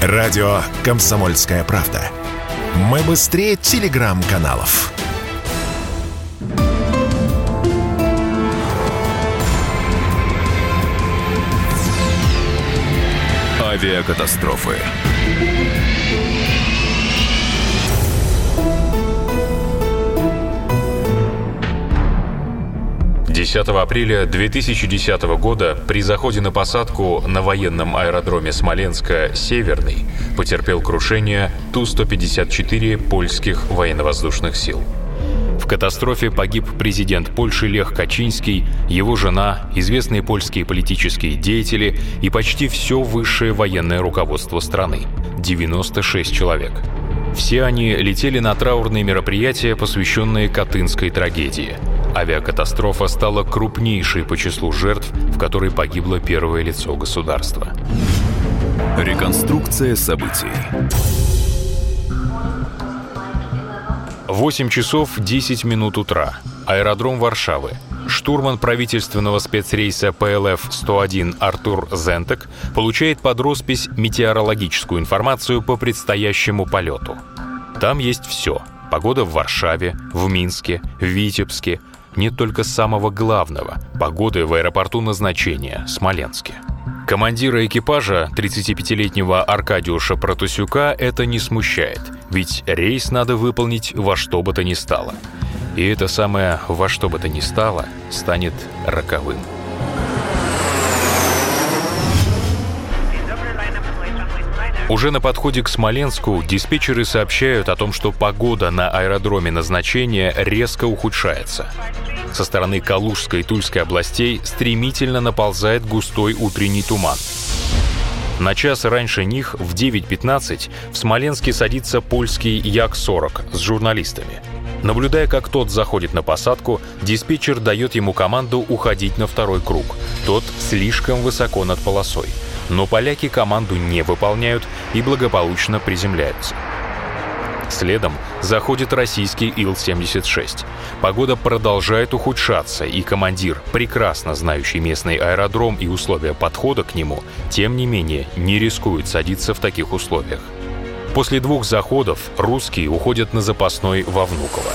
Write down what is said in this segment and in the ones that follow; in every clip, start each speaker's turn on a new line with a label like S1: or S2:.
S1: Радио «Комсомольская правда». Мы быстрее телеграм-каналов. Авиакатастрофы.
S2: 10 апреля 2010 года при заходе на посадку на военном аэродроме Смоленска «Северный» потерпел крушение Ту-154 польских военно-воздушных сил. В катастрофе погиб президент Польши Лех Качинский, его жена, известные польские политические деятели и почти все высшее военное руководство страны – 96 человек. Все они летели на траурные мероприятия, посвященные Катынской трагедии – Авиакатастрофа стала крупнейшей по числу жертв, в которой погибло первое лицо государства.
S1: Реконструкция событий.
S2: 8 часов 10 минут утра. Аэродром Варшавы. Штурман правительственного спецрейса ПЛФ-101 Артур Зентек получает под роспись метеорологическую информацию по предстоящему полету. Там есть все. Погода в Варшаве, в Минске, в Витебске, нет только самого главного – погоды в аэропорту назначения – Смоленске. Командира экипажа, 35-летнего Аркадиуша Протусюка, это не смущает, ведь рейс надо выполнить во что бы то ни стало. И это самое «во что бы то ни стало» станет роковым. Уже на подходе к Смоленску диспетчеры сообщают о том, что погода на аэродроме назначения резко ухудшается. Со стороны Калужской и Тульской областей стремительно наползает густой утренний туман. На час раньше них, в 9.15, в Смоленске садится польский Як-40 с журналистами. Наблюдая, как тот заходит на посадку, диспетчер дает ему команду уходить на второй круг. Тот слишком высоко над полосой. Но поляки команду не выполняют и благополучно приземляются. Следом заходит российский Ил-76. Погода продолжает ухудшаться, и командир, прекрасно знающий местный аэродром и условия подхода к нему, тем не менее не рискует садиться в таких условиях. После двух заходов русские уходят на запасной во Внуково.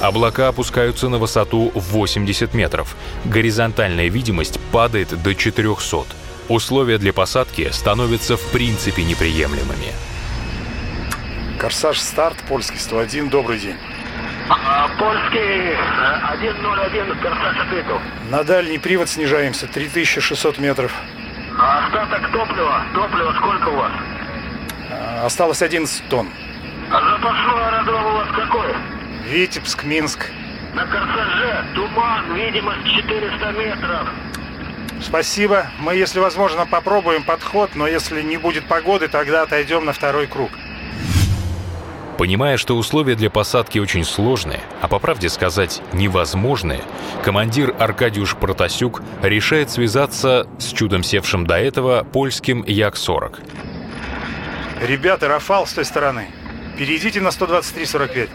S2: Облака опускаются на высоту 80 метров. Горизонтальная видимость падает до 400. Условия для посадки становятся в принципе неприемлемыми.
S3: Корсаж старт, польский 101, добрый день.
S4: А, польский 101, Корсаж ответил.
S3: На дальний привод снижаемся, 3600 метров.
S4: А остаток топлива, топлива сколько у вас?
S3: А, осталось 11 тонн.
S4: А запасной аэродром у вас какой?
S3: Витебск, Минск.
S4: На Корсаже туман, видимость 400 метров.
S3: Спасибо. Мы, если возможно, попробуем подход, но если не будет погоды, тогда отойдем на второй круг.
S2: Понимая, что условия для посадки очень сложные, а по правде сказать невозможные, командир Аркадиуш Протасюк решает связаться с чудом севшим до этого польским Як-40.
S3: Ребята, Рафал с той стороны. Перейдите на 123.45.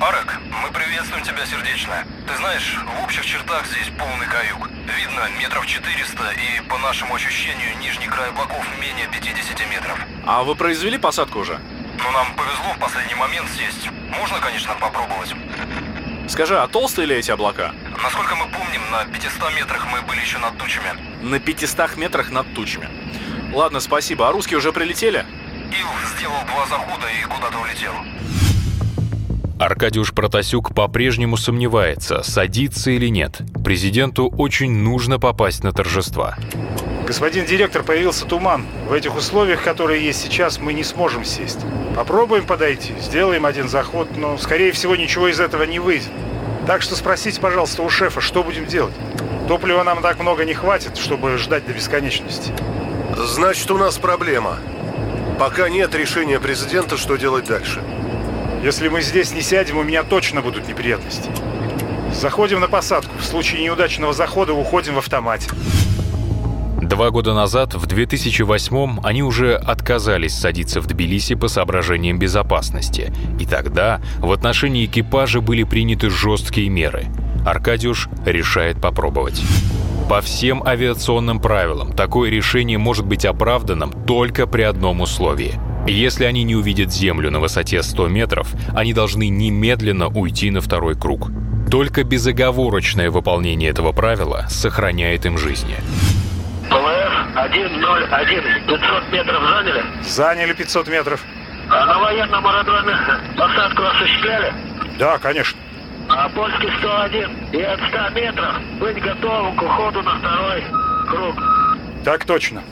S5: Арек, мы приветствуем тебя сердечно. Ты знаешь, в общих чертах здесь полный каюк. Видно метров 400 и, по нашему ощущению, нижний край облаков менее 50 метров.
S6: А вы произвели посадку уже?
S5: Ну, нам повезло в последний момент сесть. Можно, конечно, попробовать.
S6: Скажи, а толстые ли эти облака?
S5: Насколько мы помним, на 500 метрах мы были еще над тучами.
S6: На 500 метрах над тучами. Ладно, спасибо. А русские уже прилетели?
S5: Ил сделал два захода и куда-то улетел.
S2: Аркадиуш Протасюк по-прежнему сомневается, садиться или нет. Президенту очень нужно попасть на торжества.
S3: Господин директор, появился туман. В этих условиях, которые есть сейчас, мы не сможем сесть. Попробуем подойти, сделаем один заход, но, скорее всего, ничего из этого не выйдет. Так что спросите, пожалуйста, у шефа, что будем делать? Топлива нам так много не хватит, чтобы ждать до бесконечности.
S7: Значит, у нас проблема. Пока нет решения президента, что делать дальше.
S3: Если мы здесь не сядем, у меня точно будут неприятности. Заходим на посадку. В случае неудачного захода уходим в автомате.
S2: Два года назад, в 2008-м, они уже отказались садиться в Тбилиси по соображениям безопасности. И тогда в отношении экипажа были приняты жесткие меры. Аркадиуш решает попробовать. По всем авиационным правилам такое решение может быть оправданным только при одном условии. Если они не увидят Землю на высоте 100 метров, они должны немедленно уйти на второй круг. Только безоговорочное выполнение этого правила сохраняет им жизни.
S4: ПВФ 101, 500 метров заняли?
S3: Заняли 500 метров.
S4: А на военном аэродроме посадку осуществляли?
S3: Да, конечно.
S4: А польский 101 и от 100 метров быть готовым к уходу на второй круг.
S3: Так точно.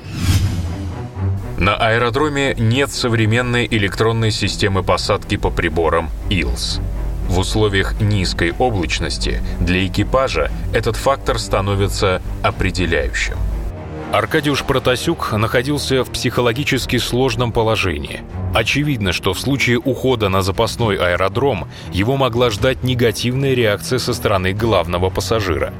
S2: На аэродроме нет современной электронной системы посадки по приборам ИЛС. В условиях низкой облачности для экипажа этот фактор становится определяющим. Аркадиуш Протасюк находился в психологически сложном положении. Очевидно, что в случае ухода на запасной аэродром его могла ждать негативная реакция со стороны главного пассажира.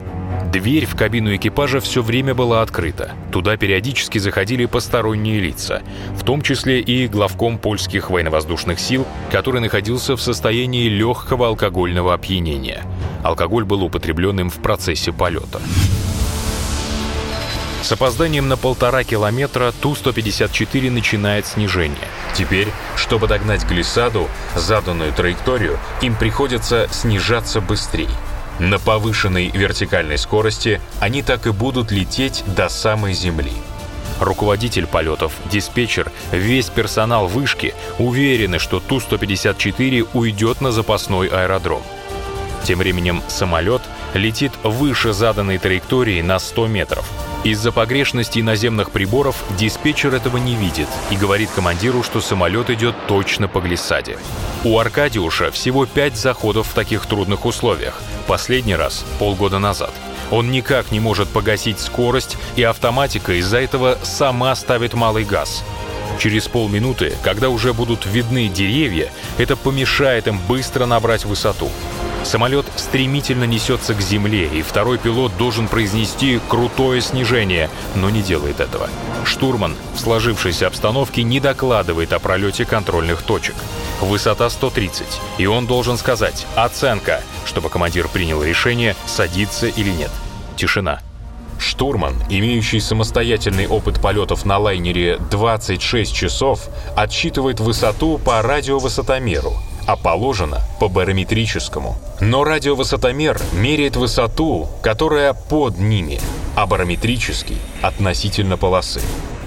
S2: Дверь в кабину экипажа все время была открыта. Туда периодически заходили посторонние лица, в том числе и главком польских военно-воздушных сил, который находился в состоянии легкого алкогольного опьянения. Алкоголь был употребленным в процессе полета. С опозданием на полтора километра Ту-154 начинает снижение. Теперь, чтобы догнать глиссаду, заданную траекторию, им приходится снижаться быстрее. На повышенной вертикальной скорости они так и будут лететь до самой земли. Руководитель полетов, диспетчер, весь персонал вышки уверены, что Ту-154 уйдет на запасной аэродром. Тем временем самолет летит выше заданной траектории на 100 метров – из-за погрешностей наземных приборов диспетчер этого не видит и говорит командиру, что самолет идет точно по глиссаде. У Аркадиуша всего пять заходов в таких трудных условиях. Последний раз полгода назад. Он никак не может погасить скорость, и автоматика из-за этого сама ставит малый газ. Через полминуты, когда уже будут видны деревья, это помешает им быстро набрать высоту. Самолет стремительно несется к земле, и второй пилот должен произнести крутое снижение, но не делает этого. Штурман в сложившейся обстановке не докладывает о пролете контрольных точек. Высота 130, и он должен сказать «оценка», чтобы командир принял решение, садиться или нет. Тишина. Штурман, имеющий самостоятельный опыт полетов на лайнере 26 часов, отсчитывает высоту по радиовысотомеру – а положено по барометрическому. Но радиовысотомер меряет высоту, которая под ними, а барометрический — относительно полосы.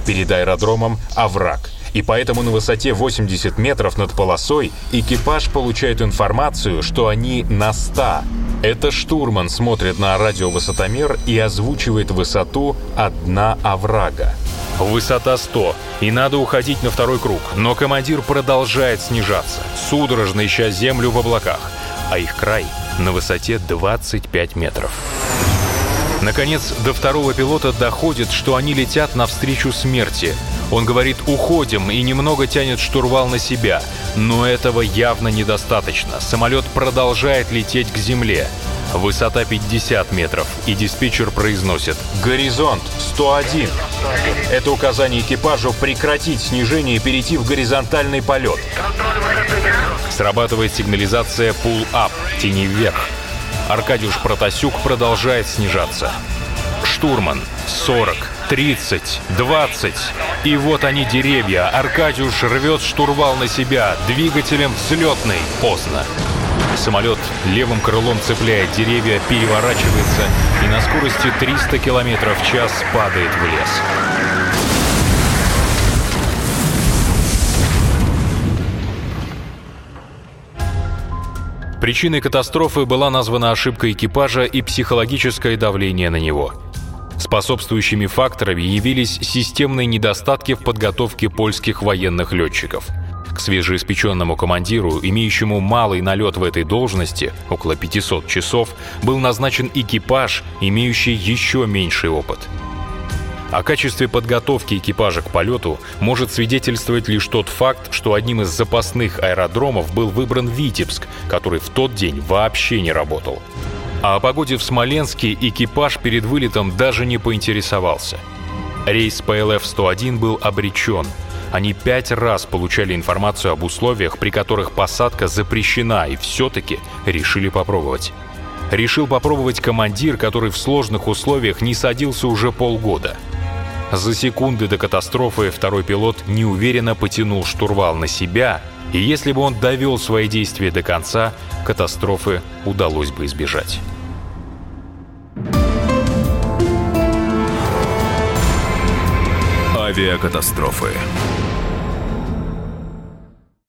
S2: Перед аэродромом — овраг, и поэтому на высоте 80 метров над полосой экипаж получает информацию, что они на 100. Это штурман смотрит на радиовысотомер и озвучивает высоту одна оврага. Высота 100, и надо уходить на второй круг, но командир продолжает снижаться, судорожно ища землю в облаках, а их край на высоте 25 метров. Наконец, до второго пилота доходит, что они летят навстречу смерти. Он говорит «уходим» и немного тянет штурвал на себя. Но этого явно недостаточно. Самолет продолжает лететь к земле. Высота 50 метров, и диспетчер произносит «Горизонт 101». Это указание экипажу прекратить снижение и перейти в горизонтальный полет. Срабатывает сигнализация «Pull-up» — «Тени вверх». Аркадиуш Протасюк продолжает снижаться. Штурман 40, 30, 20. И вот они деревья. Аркадиуш рвет штурвал на себя. Двигателем взлетный. Поздно. Самолет левым крылом цепляет деревья, переворачивается и на скорости 300 км в час падает в лес. Причиной катастрофы была названа ошибка экипажа и психологическое давление на него. Способствующими факторами явились системные недостатки в подготовке польских военных летчиков – к свежеиспеченному командиру, имеющему малый налет в этой должности, около 500 часов, был назначен экипаж, имеющий еще меньший опыт. О качестве подготовки экипажа к полету может свидетельствовать лишь тот факт, что одним из запасных аэродромов был выбран Витебск, который в тот день вообще не работал. А о погоде в Смоленске экипаж перед вылетом даже не поинтересовался. Рейс ПЛФ-101 был обречен – они пять раз получали информацию об условиях, при которых посадка запрещена, и все-таки решили попробовать. решил попробовать командир, который в сложных условиях не садился уже полгода. За секунды до катастрофы второй пилот неуверенно потянул штурвал на себя, и если бы он довел свои действия до конца, катастрофы удалось бы избежать.
S1: Авиакатастрофы.